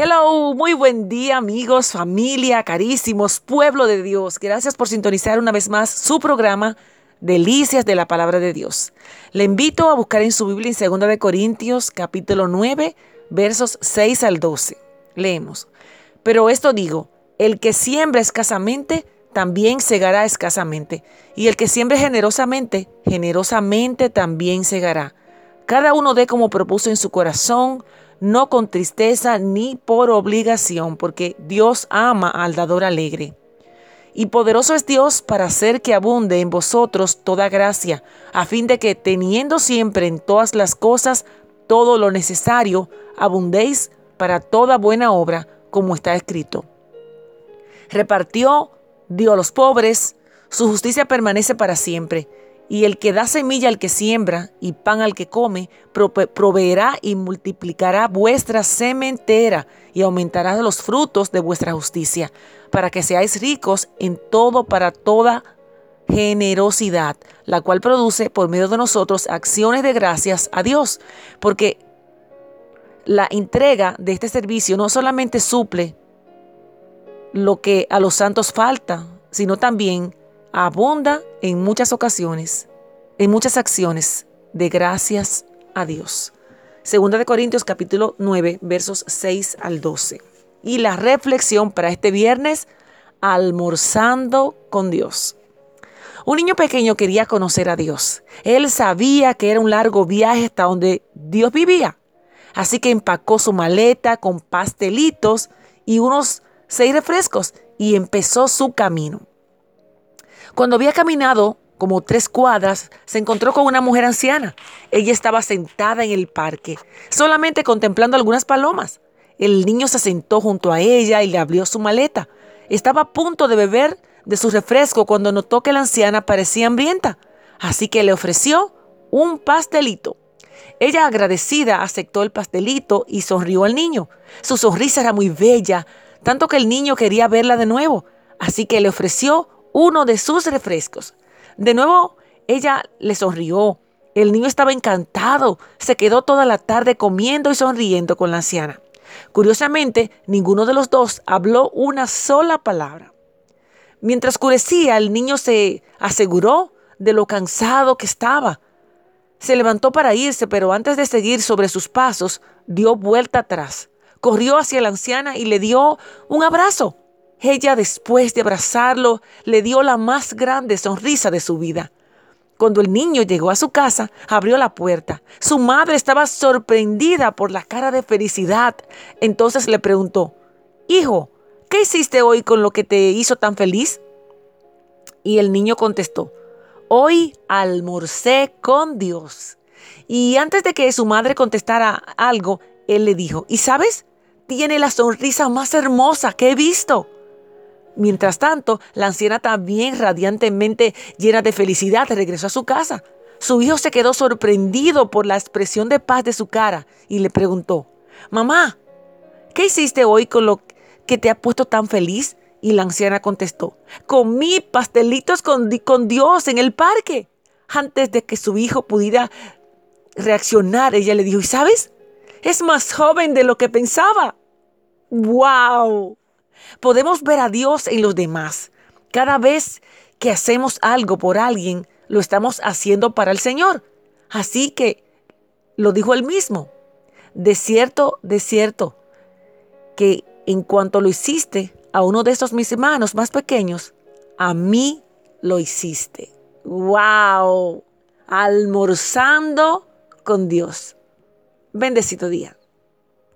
Hello, muy buen día amigos, familia, carísimos, pueblo de Dios. Gracias por sintonizar una vez más su programa Delicias de la Palabra de Dios. Le invito a buscar en su Biblia en 2 de Corintios capítulo 9 versos 6 al 12. Leemos. Pero esto digo, el que siembra escasamente, también segará escasamente, y el que siembre generosamente, generosamente también segará. Cada uno dé como propuso en su corazón, no con tristeza ni por obligación, porque Dios ama al dador alegre. Y poderoso es Dios para hacer que abunde en vosotros toda gracia, a fin de que teniendo siempre en todas las cosas todo lo necesario, abundéis para toda buena obra, como está escrito. Repartió, dio a los pobres, su justicia permanece para siempre y el que da semilla al que siembra y pan al que come, proveerá y multiplicará vuestra sementera y aumentará los frutos de vuestra justicia, para que seáis ricos en todo para toda generosidad, la cual produce por medio de nosotros acciones de gracias a Dios, porque la entrega de este servicio no solamente suple lo que a los santos falta, sino también abunda en muchas ocasiones, en muchas acciones de gracias a Dios. Segunda de Corintios capítulo 9 versos 6 al 12. Y la reflexión para este viernes, almorzando con Dios. Un niño pequeño quería conocer a Dios. Él sabía que era un largo viaje hasta donde Dios vivía. Así que empacó su maleta con pastelitos y unos seis refrescos y empezó su camino. Cuando había caminado como tres cuadras, se encontró con una mujer anciana. Ella estaba sentada en el parque, solamente contemplando algunas palomas. El niño se sentó junto a ella y le abrió su maleta. Estaba a punto de beber de su refresco cuando notó que la anciana parecía hambrienta, así que le ofreció un pastelito. Ella agradecida aceptó el pastelito y sonrió al niño. Su sonrisa era muy bella, tanto que el niño quería verla de nuevo, así que le ofreció uno de sus refrescos. De nuevo, ella le sonrió. El niño estaba encantado. Se quedó toda la tarde comiendo y sonriendo con la anciana. Curiosamente, ninguno de los dos habló una sola palabra. Mientras oscurecía, el niño se aseguró de lo cansado que estaba. Se levantó para irse, pero antes de seguir sobre sus pasos, dio vuelta atrás. Corrió hacia la anciana y le dio un abrazo. Ella, después de abrazarlo, le dio la más grande sonrisa de su vida. Cuando el niño llegó a su casa, abrió la puerta. Su madre estaba sorprendida por la cara de felicidad. Entonces le preguntó, Hijo, ¿qué hiciste hoy con lo que te hizo tan feliz? Y el niño contestó, Hoy almorcé con Dios. Y antes de que su madre contestara algo, él le dijo, ¿y sabes? Tiene la sonrisa más hermosa que he visto. Mientras tanto, la anciana también radiantemente llena de felicidad regresó a su casa. Su hijo se quedó sorprendido por la expresión de paz de su cara y le preguntó, Mamá, ¿qué hiciste hoy con lo que te ha puesto tan feliz? Y la anciana contestó, comí pastelitos con, Dios en el parque. Antes de que su hijo pudiera reaccionar, ella le dijo, ¿y sabes? Es más joven de lo que pensaba. ¡Wow! Podemos ver a Dios en los demás. Cada vez que hacemos algo por alguien, lo estamos haciendo para el Señor. Así que lo dijo él mismo. De cierto, de cierto, que en cuanto lo hiciste a uno de estos mis hermanos más pequeños, a mí lo hiciste. ¡Wow! Almorzando con Dios. Bendecido día.